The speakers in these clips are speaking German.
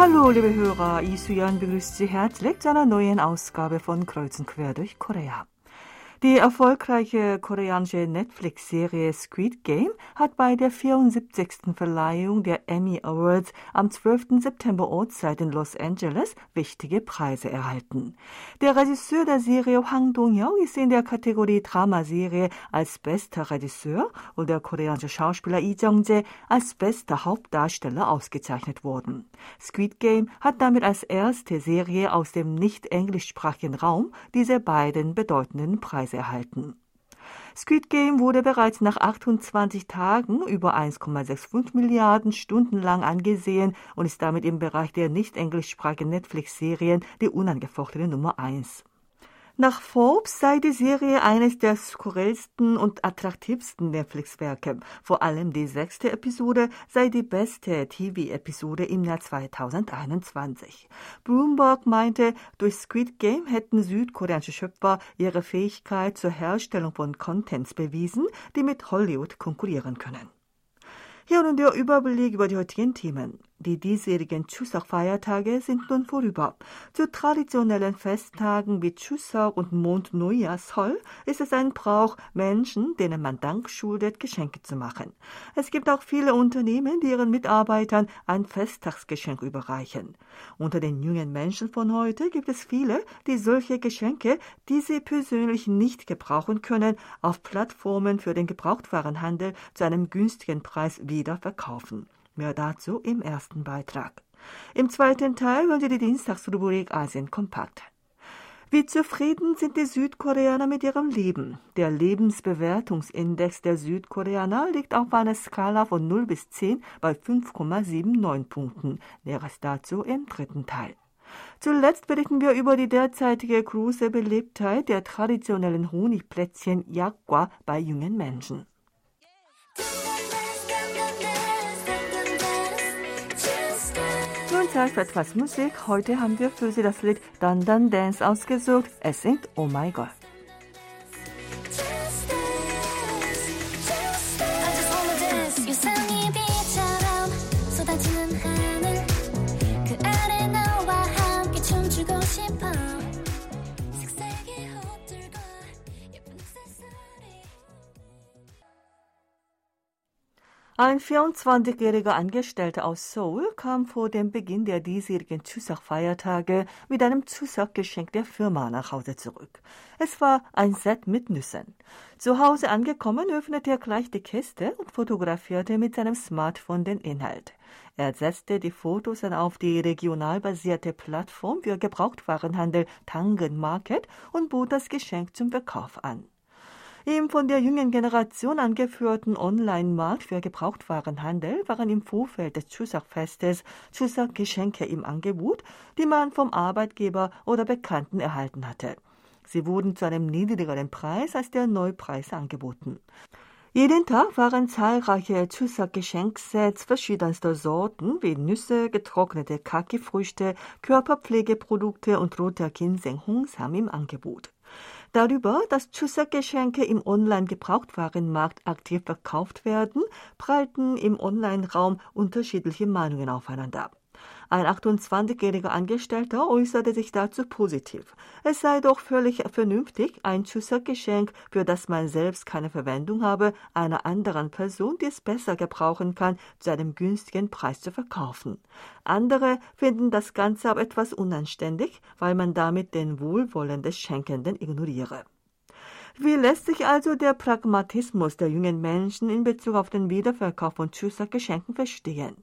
Hallo, liebe Hörer, Isuyan begrüßt Sie herzlich zu einer neuen Ausgabe von Kreuzen quer durch Korea. Die erfolgreiche koreanische Netflix-Serie Squid Game hat bei der 74. Verleihung der Emmy Awards am 12. September Ortszeit in Los Angeles wichtige Preise erhalten. Der Regisseur der Serie Hwang Dong-hyuk ist in der Kategorie Dramaserie als bester Regisseur und der koreanische Schauspieler Lee Jung-jae als bester Hauptdarsteller ausgezeichnet worden. Squid Game hat damit als erste Serie aus dem nicht englischsprachigen Raum diese beiden bedeutenden Preise Preis erhalten. Squid Game wurde bereits nach 28 Tagen über 1,65 Milliarden Stunden lang angesehen und ist damit im Bereich der nicht englischsprachigen Netflix-Serien die unangefochtene Nummer 1. Nach Forbes sei die Serie eines der skurrilsten und attraktivsten Netflix-Werke. Vor allem die sechste Episode sei die beste TV-Episode im Jahr 2021. Bloomberg meinte, durch Squid Game hätten südkoreanische Schöpfer ihre Fähigkeit zur Herstellung von Contents bewiesen, die mit Hollywood konkurrieren können. Hier nun der Überblick über die heutigen Themen. Die diesjährigen Chuseok-Feiertage sind nun vorüber. Zu traditionellen Festtagen wie Chuseok und Mondneujahr Sol ist es ein Brauch, Menschen, denen man Dank schuldet, Geschenke zu machen. Es gibt auch viele Unternehmen, die ihren Mitarbeitern ein Festtagsgeschenk überreichen. Unter den jungen Menschen von heute gibt es viele, die solche Geschenke, die sie persönlich nicht gebrauchen können, auf Plattformen für den Gebrauchtwarenhandel zu einem günstigen Preis wieder verkaufen. Mehr dazu im ersten Beitrag. Im zweiten Teil hören Sie die Dienstagsrubrik Asien kompakt. Wie zufrieden sind die Südkoreaner mit ihrem Leben? Der Lebensbewertungsindex der Südkoreaner liegt auf einer Skala von 0 bis 10 bei 5,79 Punkten. Näheres dazu im dritten Teil. Zuletzt berichten wir über die derzeitige große Beliebtheit der traditionellen Honigplätzchen Yakgwa bei jungen Menschen. Zeit für etwas Musik. Heute haben wir für Sie das Lied Dann Dann Dance ausgesucht. Es singt Oh My God. Ein 24-jähriger Angestellter aus Seoul kam vor dem Beginn der diesjährigen Chuseok-Feiertage mit einem Chuseok-Geschenk der Firma nach Hause zurück. Es war ein Set mit Nüssen. Zu Hause angekommen, öffnete er gleich die Kiste und fotografierte mit seinem Smartphone den Inhalt. Er setzte die Fotos dann auf die regional basierte Plattform für Gebrauchtwarenhandel Tangen Market und bot das Geschenk zum Verkauf an. Im von der jungen Generation angeführten Online-Markt für Gebrauchtwarenhandel waren im Vorfeld des Chuseok-Festes Chuseok-Geschenke im Angebot, die man vom Arbeitgeber oder Bekannten erhalten hatte. Sie wurden zu einem niedrigeren Preis als der Neupreis angeboten. Jeden Tag waren zahlreiche Chuseok-Geschenksets verschiedenster Sorten wie Nüsse, getrocknete Kaki-Früchte, Körperpflegeprodukte und roter Ginseng Hongsam im Angebot. Darüber, dass Chuseok-Geschenke im Online-Gebrauchtwarenmarkt aktiv verkauft werden, prallten im Online-Raum unterschiedliche Meinungen aufeinander. Ein 28-jähriger Angestellter äußerte sich dazu positiv. Es sei doch völlig vernünftig, ein Zusatzgeschenk, für das man selbst keine Verwendung habe, einer anderen Person, die es besser gebrauchen kann, zu einem günstigen Preis zu verkaufen. Andere finden das Ganze aber etwas unanständig, weil man damit den Wohlwollen des Schenkenden ignoriere. Wie lässt sich also der Pragmatismus der jungen Menschen in Bezug auf den Wiederverkauf von Chuseok-Geschenken verstehen?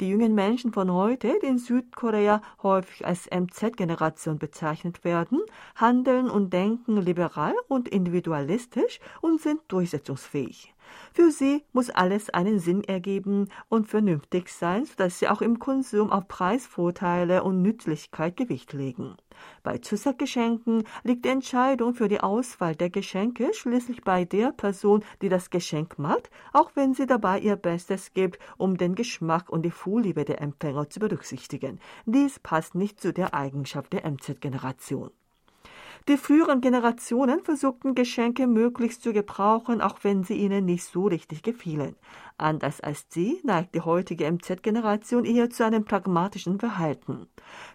Die jungen Menschen von heute, die in Südkorea häufig als MZ-Generation bezeichnet werden, handeln und denken liberal und individualistisch und sind durchsetzungsfähig. Für sie muss alles einen Sinn ergeben und vernünftig sein, sodass sie auch im Konsum auf Preisvorteile und Nützlichkeit Gewicht legen. Bei Zusatzgeschenken liegt die Entscheidung für die Auswahl der Geschenke schließlich bei der Person, die das Geschenk macht, auch wenn sie dabei ihr Bestes gibt, um den Geschmack und die Vorliebe der Empfänger zu berücksichtigen. Dies passt nicht zu der Eigenschaft der MZ-Generation. Die früheren Generationen versuchten Geschenke möglichst zu gebrauchen, auch wenn sie ihnen nicht so richtig gefielen. Anders als sie neigt die heutige MZ-Generation eher zu einem pragmatischen Verhalten.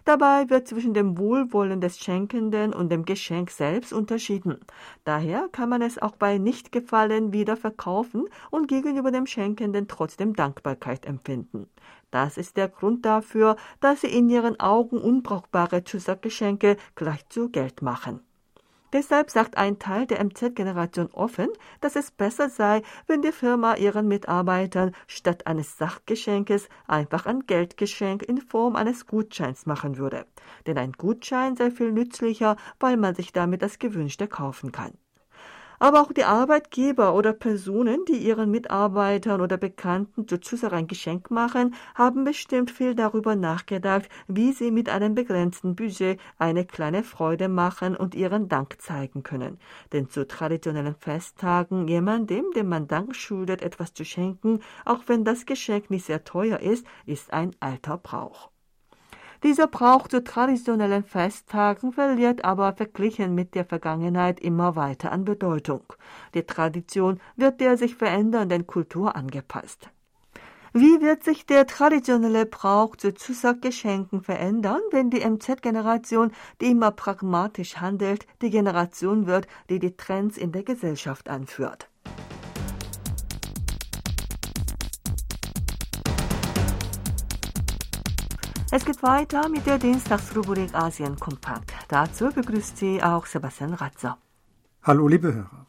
Dabei wird zwischen dem Wohlwollen des Schenkenden und dem Geschenk selbst unterschieden. Daher kann man es auch bei Nichtgefallen wieder verkaufen und gegenüber dem Schenkenden trotzdem Dankbarkeit empfinden. Das ist der Grund dafür, dass sie in ihren Augen unbrauchbare Zusatzgeschenke gleich zu Geld machen. Deshalb sagt ein Teil der MZ-Generation offen, dass es besser sei, wenn die Firma ihren Mitarbeitern statt eines Sachgeschenkes einfach ein Geldgeschenk in Form eines Gutscheins machen würde. Denn ein Gutschein sei viel nützlicher, weil man sich damit das Gewünschte kaufen kann. Aber auch die Arbeitgeber oder Personen, die ihren Mitarbeitern oder Bekannten sozusagen ein Geschenk machen, haben bestimmt viel darüber nachgedacht, wie sie mit einem begrenzten Budget eine kleine Freude machen und ihren Dank zeigen können. Denn zu traditionellen Festtagen jemandem, dem man Dank schuldet, etwas zu schenken, auch wenn das Geschenk nicht sehr teuer ist, ist ein alter Brauch. Dieser Brauch zu traditionellen Festtagen verliert aber verglichen mit der Vergangenheit immer weiter an Bedeutung. Die Tradition wird der sich verändernden Kultur angepasst. Wie wird sich der traditionelle Brauch zu Zusatzgeschenken verändern, wenn die MZ-Generation, die immer pragmatisch handelt, die Generation wird, die die Trends in der Gesellschaft anführt? Es geht weiter mit der Dienstagsrubrik Asien Kompakt. Dazu begrüßt Sie auch Sebastian Ratzer. Hallo, liebe Hörer.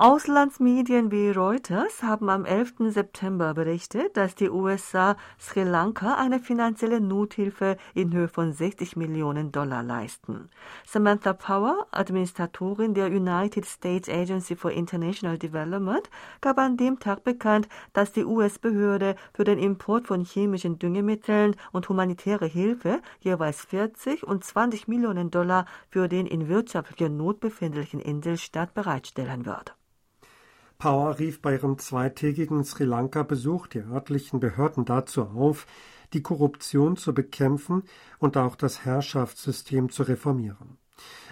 Auslandsmedien wie Reuters haben am 11. September berichtet, dass die USA Sri Lanka eine finanzielle Nothilfe in Höhe von 60 Millionen Dollar leisten. Samantha Power, Administratorin der United States Agency for International Development, gab an dem Tag bekannt, dass die US-Behörde für den Import von chemischen Düngemitteln und humanitäre Hilfe jeweils 40 und 20 Millionen Dollar für den in wirtschaftlicher Not befindlichen Inselstaat bereitstellen wird. Power rief bei ihrem zweitägigen Sri Lanka-Besuch die örtlichen Behörden dazu auf, die Korruption zu bekämpfen und auch das Herrschaftssystem zu reformieren.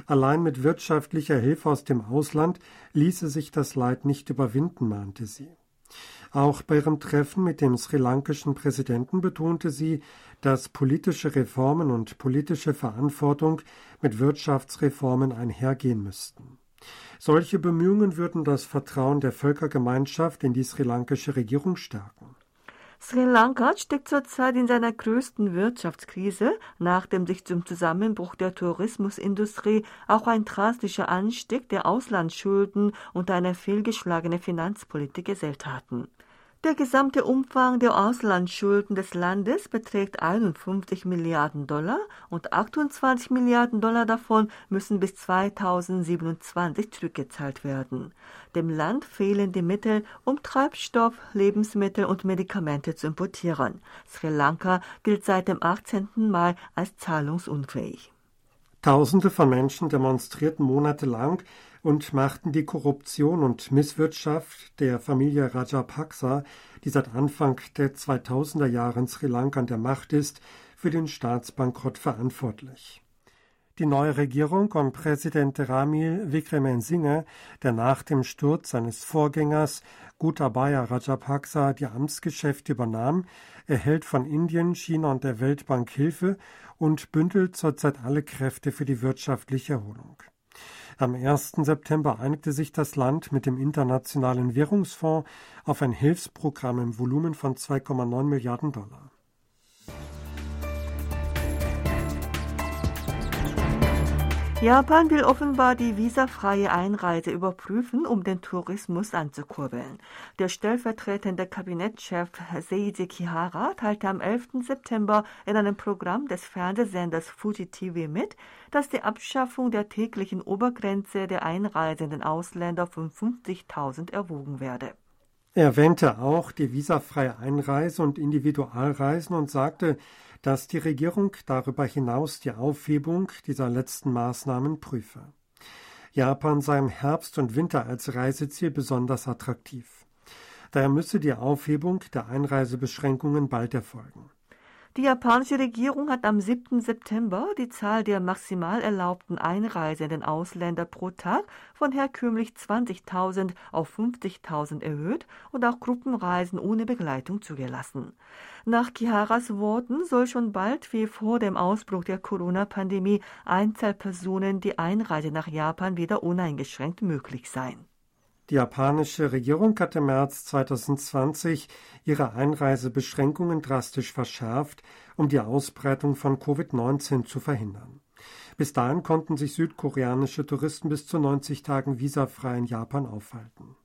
Allein mit wirtschaftlicher Hilfe aus dem Ausland ließe sich das Leid nicht überwinden, mahnte sie. Auch bei ihrem Treffen mit dem sri lankischen Präsidenten betonte sie, dass politische Reformen und politische Verantwortung mit Wirtschaftsreformen einhergehen müssten. Solche Bemühungen würden das Vertrauen der Völkergemeinschaft in die sri lankische Regierung stärken. Sri Lanka steckt zurzeit in seiner größten Wirtschaftskrise, nachdem sich zum Zusammenbruch der Tourismusindustrie auch ein drastischer Anstieg der Auslandsschulden und eine fehlgeschlagene Finanzpolitik gesellt hatten. Der gesamte Umfang der Auslandsschulden des Landes beträgt 51 Milliarden Dollar und 28 Milliarden Dollar davon müssen bis 2027 zurückgezahlt werden. Dem Land fehlen die Mittel, um Treibstoff, Lebensmittel und Medikamente zu importieren. Sri Lanka gilt seit dem 18. Mai als zahlungsunfähig. Tausende von Menschen demonstrierten monatelang und machten die Korruption und Misswirtschaft der Familie Rajapaksa, die seit Anfang der 2000er Jahre in Sri Lanka an der Macht ist, für den Staatsbankrott verantwortlich. Die neue Regierung um Präsident Ramil Wickremesinghe, der nach dem Sturz seines Vorgängers Gotabaya Rajapaksa die Amtsgeschäfte übernahm, erhält von Indien, China und der Weltbank Hilfe und bündelt zurzeit alle Kräfte für die wirtschaftliche Erholung. Am 1. September einigte sich das Land mit dem Internationalen Währungsfonds auf ein Hilfsprogramm im Volumen von 2,9 Milliarden Dollar. Japan will offenbar die visafreie Einreise überprüfen, um den Tourismus anzukurbeln. Der stellvertretende Kabinettschef Seiji Kihara teilte am 11. September in einem Programm des Fernsehsenders Fuji TV mit, dass die Abschaffung der täglichen Obergrenze der einreisenden Ausländer von 50.000 erwogen werde. Er erwähnte auch die visafreie Einreise und Individualreisen und sagte, dass die Regierung darüber hinaus die Aufhebung dieser letzten Maßnahmen prüfe. Japan sei im Herbst und Winter als Reiseziel besonders attraktiv. Daher müsse die Aufhebung der Einreisebeschränkungen bald erfolgen. Die japanische Regierung hat am 7. September die Zahl der maximal erlaubten einreisenden Ausländer pro Tag von herkömmlich 20.000 auf 50.000 erhöht und auch Gruppenreisen ohne Begleitung zugelassen. Nach Kiharas Worten soll schon bald wie vor dem Ausbruch der Corona-Pandemie Einzelpersonen die Einreise nach Japan wieder uneingeschränkt möglich sein. Die japanische Regierung hat im März 2020 ihre Einreisebeschränkungen drastisch verschärft, um die Ausbreitung von Covid-19 zu verhindern. Bis dahin konnten sich südkoreanische Touristen bis zu 90 Tagen visafrei in Japan aufhalten.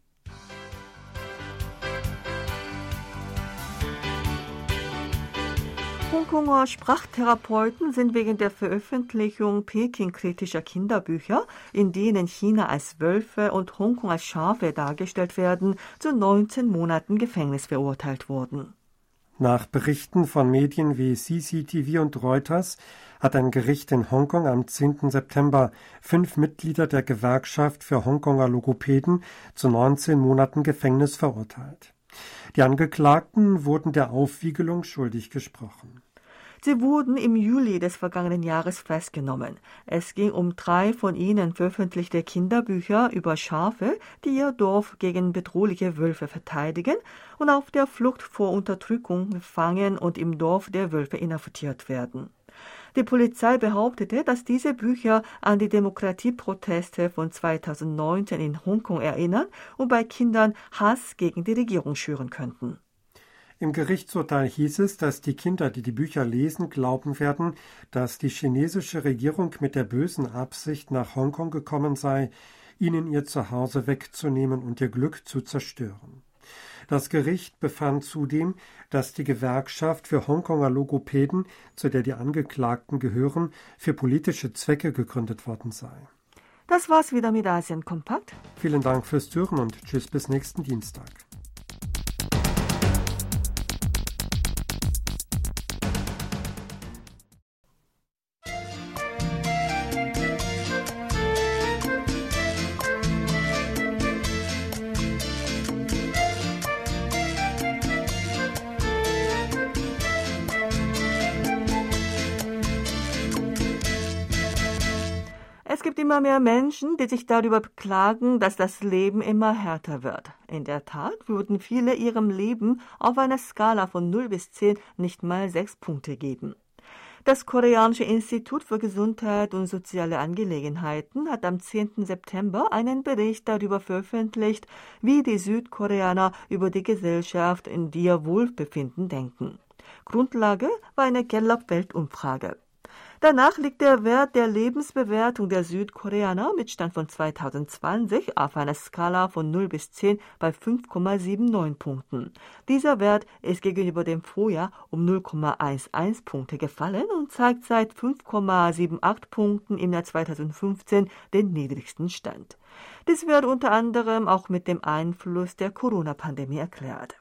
Hongkonger Sprachtherapeuten sind wegen der Veröffentlichung Peking-kritischer Kinderbücher, in denen China als Wölfe und Hongkong als Schafe dargestellt werden, zu 19 Monaten Gefängnis verurteilt worden. Nach Berichten von Medien wie CCTV und Reuters hat ein Gericht in Hongkong am 10. September fünf Mitglieder der Gewerkschaft für Hongkonger Logopäden zu 19 Monaten Gefängnis verurteilt. Die Angeklagten wurden der Aufwiegelung schuldig gesprochen. Sie wurden im Juli des vergangenen Jahres festgenommen. Es ging um drei von ihnen veröffentlichte Kinderbücher über Schafe, die ihr Dorf gegen bedrohliche Wölfe verteidigen und auf der Flucht vor Unterdrückung gefangen und im Dorf der Wölfe inhaftiert werden. Die Polizei behauptete, dass diese Bücher an die Demokratieproteste von 2019 in Hongkong erinnern und bei Kindern Hass gegen die Regierung schüren könnten. Im Gerichtsurteil hieß es, dass die Kinder, die die Bücher lesen, glauben werden, dass die chinesische Regierung mit der bösen Absicht nach Hongkong gekommen sei, ihnen ihr Zuhause wegzunehmen und ihr Glück zu zerstören. Das Gericht befand zudem, dass die Gewerkschaft für Hongkonger Logopäden, zu der die Angeklagten gehören, für politische Zwecke gegründet worden sei. Das war's wieder mit Asien Kompakt. Vielen Dank fürs Türen und tschüss bis nächsten Dienstag. Immer mehr Menschen, die sich darüber beklagen, dass das Leben immer härter wird. In der Tat würden viele ihrem Leben auf einer Skala von 0 bis 10 nicht mal sechs Punkte geben. Das Koreanische Institut für Gesundheit und soziale Angelegenheiten hat am 10. September einen Bericht darüber veröffentlicht, wie die Südkoreaner über die Gesellschaft in ihr Wohlbefinden denken. Grundlage war eine Gallup-Weltumfrage. Danach liegt der Wert der Lebensbewertung der Südkoreaner mit Stand von 2020 auf einer Skala von 0 bis 10 bei 5,79 Punkten. Dieser Wert ist gegenüber dem Vorjahr um 0,11 Punkte gefallen und zeigt seit 5,78 Punkten im Jahr 2015 den niedrigsten Stand. Dies wird unter anderem auch mit dem Einfluss der Corona-Pandemie erklärt.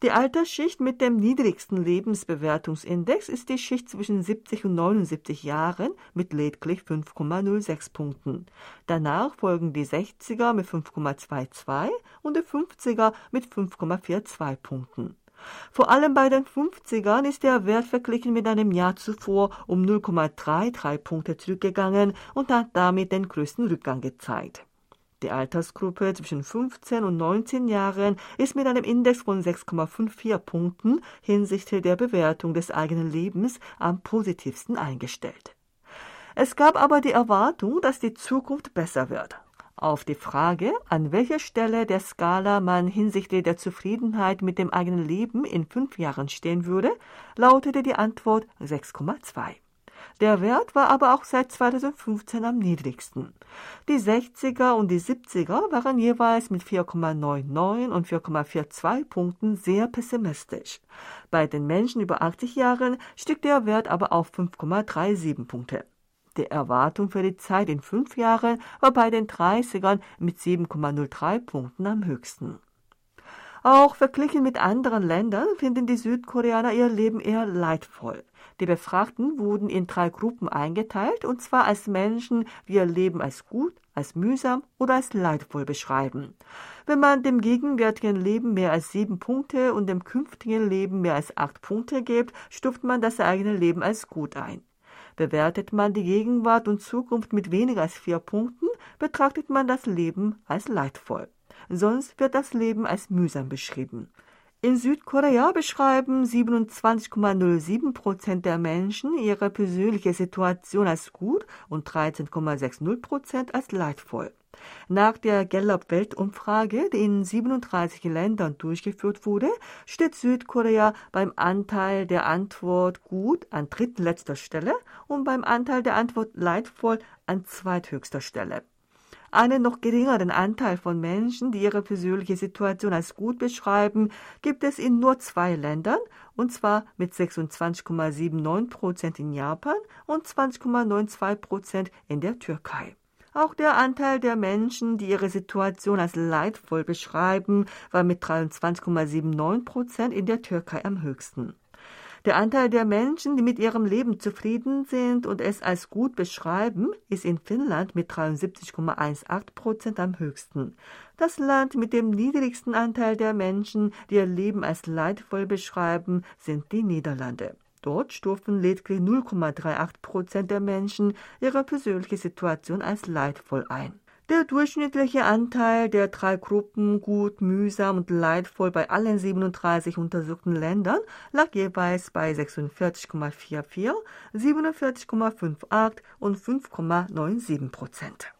Die Altersschicht mit dem niedrigsten Lebensbewertungsindex ist die Schicht zwischen 70 und 79 Jahren mit lediglich 5,06 Punkten. Danach folgen die 60er mit 5,22 und die 50er mit 5,42 Punkten. Vor allem bei den 50ern ist der Wert verglichen mit einem Jahr zuvor um 0,33 Punkte zurückgegangen und hat damit den größten Rückgang gezeigt. Die Altersgruppe zwischen 15 und 19 Jahren ist mit einem Index von 6,54 Punkten hinsichtlich der Bewertung des eigenen Lebens am positivsten eingestellt. Es gab aber die Erwartung, dass die Zukunft besser wird. Auf die Frage, an welcher Stelle der Skala man hinsichtlich der Zufriedenheit mit dem eigenen Leben in fünf Jahren stehen würde, lautete die Antwort 6,2. Der Wert war aber auch seit 2015 am niedrigsten. Die 60er und die 70er waren jeweils mit 4,99 und 4,42 Punkten sehr pessimistisch. Bei den Menschen über 80 Jahren stieg der Wert aber auf 5,37 Punkte. Die Erwartung für die Zeit in fünf Jahren war bei den 30ern mit 7,03 Punkten am höchsten. Auch verglichen mit anderen Ländern finden die Südkoreaner ihr Leben eher leidvoll. Die Befragten wurden in drei Gruppen eingeteilt, und zwar als Menschen, die ihr Leben als gut, als mühsam oder als leidvoll beschreiben. Wenn man dem gegenwärtigen Leben mehr als sieben Punkte und dem künftigen Leben mehr als acht Punkte gibt, stuft man das eigene Leben als gut ein. Bewertet man die Gegenwart und Zukunft mit weniger als vier Punkten, betrachtet man das Leben als leidvoll. Sonst wird das Leben als mühsam beschrieben. In Südkorea beschreiben 27,07 Prozent der Menschen ihre persönliche Situation als gut und 13,60 Prozent als leidvoll. Nach der Gallup-Weltumfrage, die in 37 Ländern durchgeführt wurde, steht Südkorea beim Anteil der Antwort gut an drittletzter Stelle und beim Anteil der Antwort leidvoll an zweithöchster Stelle einen noch geringeren Anteil von Menschen, die ihre persönliche Situation als gut beschreiben, gibt es in nur zwei Ländern, und zwar mit 26,79 Prozent in Japan und 20,92 Prozent in der Türkei. Auch der Anteil der Menschen, die ihre Situation als leidvoll beschreiben, war mit 23,79 Prozent in der Türkei am höchsten. Der Anteil der Menschen, die mit ihrem Leben zufrieden sind und es als gut beschreiben, ist in Finnland mit 73,18 Prozent am höchsten. Das Land mit dem niedrigsten Anteil der Menschen, die ihr Leben als leidvoll beschreiben, sind die Niederlande. Dort stufen lediglich 0,38 Prozent der Menschen ihre persönliche Situation als leidvoll ein. Der durchschnittliche Anteil der drei Gruppen gut, mühsam und leidvoll bei allen 37 untersuchten Ländern lag jeweils bei 46,44, 47,58 und 5,97 Prozent.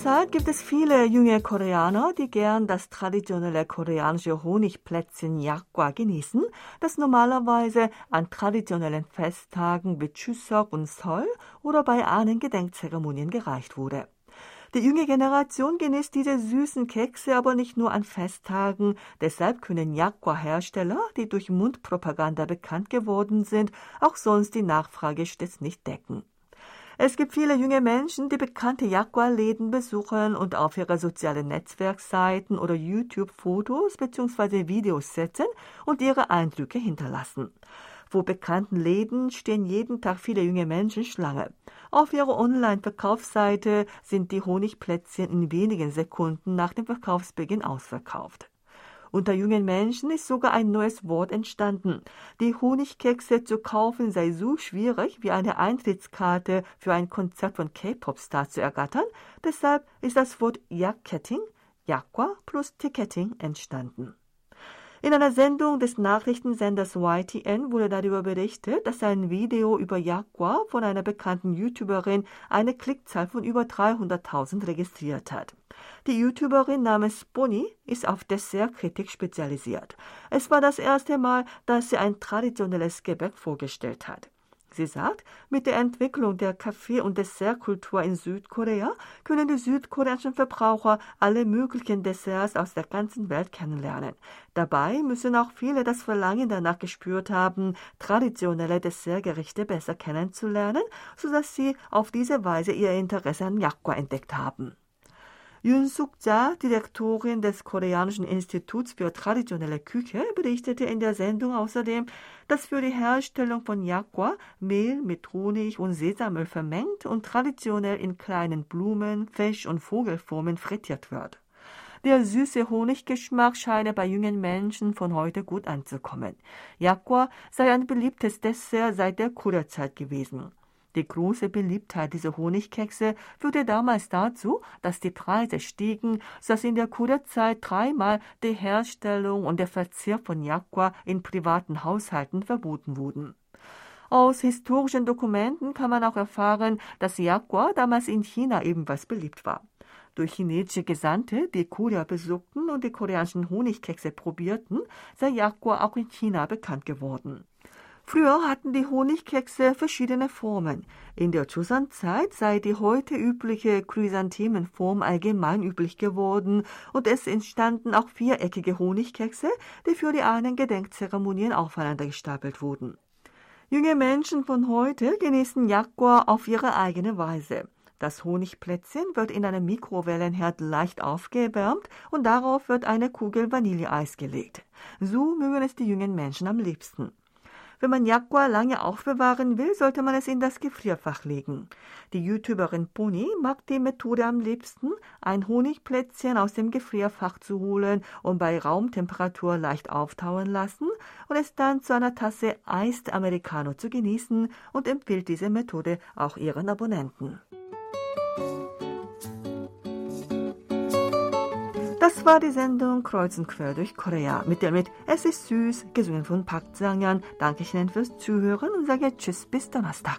Zurzeit gibt es viele junge Koreaner, die gern das traditionelle koreanische Honigplätzchen Yakgwa genießen, das normalerweise an traditionellen Festtagen wie Chuseok und Seol oder bei Ahnengedenkzeremonien gereicht wurde. Die junge Generation genießt diese süßen Kekse aber nicht nur an Festtagen, deshalb können Yakgwa-Hersteller, die durch Mundpropaganda bekannt geworden sind, auch sonst die Nachfrage stets nicht decken. Es gibt viele junge Menschen, die bekannte Jaguar-Läden besuchen und auf ihre sozialen Netzwerkseiten oder YouTube Fotos bzw. Videos setzen und ihre Eindrücke hinterlassen. Vor bekannten Läden stehen jeden Tag viele junge Menschen Schlange. Auf ihrer Online-Verkaufsseite sind die Honigplätzchen in wenigen Sekunden nach dem Verkaufsbeginn ausverkauft. Unter jungen Menschen ist sogar ein neues Wort entstanden. Die Honigkekse zu kaufen sei so schwierig wie eine Eintrittskarte für ein Konzert von K-Pop-Stars zu ergattern. Deshalb ist das Wort Yaketting, Yakwa plus Ticketing entstanden. In einer Sendung des Nachrichtensenders YTN wurde darüber berichtet, dass ein Video über Jaguar von einer bekannten YouTuberin eine Klickzahl von über 300.000 registriert hat. Die YouTuberin namens Bonnie ist auf Dessertkritik spezialisiert. Es war das erste Mal, dass sie ein traditionelles Gebäck vorgestellt hat. Sie sagt, mit der Entwicklung der Kaffee- und Dessertkultur in Südkorea können die südkoreanischen Verbraucher alle möglichen Desserts aus der ganzen Welt kennenlernen. Dabei müssen auch viele das Verlangen danach gespürt haben, traditionelle Dessertgerichte besser kennenzulernen, sodass sie auf diese Weise ihr Interesse an Yakgwa entdeckt haben. Yun Suk-ja, Direktorin des Koreanischen Instituts für traditionelle Küche, berichtete in der Sendung außerdem, dass für die Herstellung von Yakgwa Mehl mit Honig und Sesamöl vermengt und traditionell in kleinen Blumen, Fisch- und Vogelformen frittiert wird. Der süße Honiggeschmack scheine bei jungen Menschen von heute gut anzukommen. Yakgwa sei ein beliebtes Dessert seit der Kurzzeit gewesen. Die große Beliebtheit dieser Honigkekse führte damals dazu, dass die Preise stiegen, sodass in der Kurzzeit dreimal die Herstellung und der Verzehr von Yakwa in privaten Haushalten verboten wurden. Aus historischen Dokumenten kann man auch erfahren, dass Yakwa damals in China ebenfalls beliebt war. Durch chinesische Gesandte, die Korea besuchten und die koreanischen Honigkekse probierten, sei Yakwa auch in China bekannt geworden. Früher hatten die Honigkekse verschiedene Formen. In der Joseon-Zeit sei die heute übliche Chrysanthemenform allgemein üblich geworden und es entstanden auch viereckige Honigkekse, die für die Ahnengedenkzeremonien aufeinander gestapelt wurden. Junge Menschen von heute genießen Jaguar auf ihre eigene Weise. Das Honigplätzchen wird in einem Mikrowellenherd leicht aufgewärmt und darauf wird eine Kugel Vanilleeis gelegt. So mögen es die jungen Menschen am liebsten. Wenn man Jaguar lange aufbewahren will, sollte man es in das Gefrierfach legen. Die YouTuberin Pony mag die Methode am liebsten, ein Honigplätzchen aus dem Gefrierfach zu holen und bei Raumtemperatur leicht auftauen lassen und es dann zu einer Tasse Iced Americano zu genießen und empfiehlt diese Methode auch ihren Abonnenten. Das war die Sendung Kreuzen quer durch Korea mit der mit Es ist süß, gesungen von Park Sang-yan. Danke Ihnen fürs Zuhören und sage Tschüss bis Donnerstag.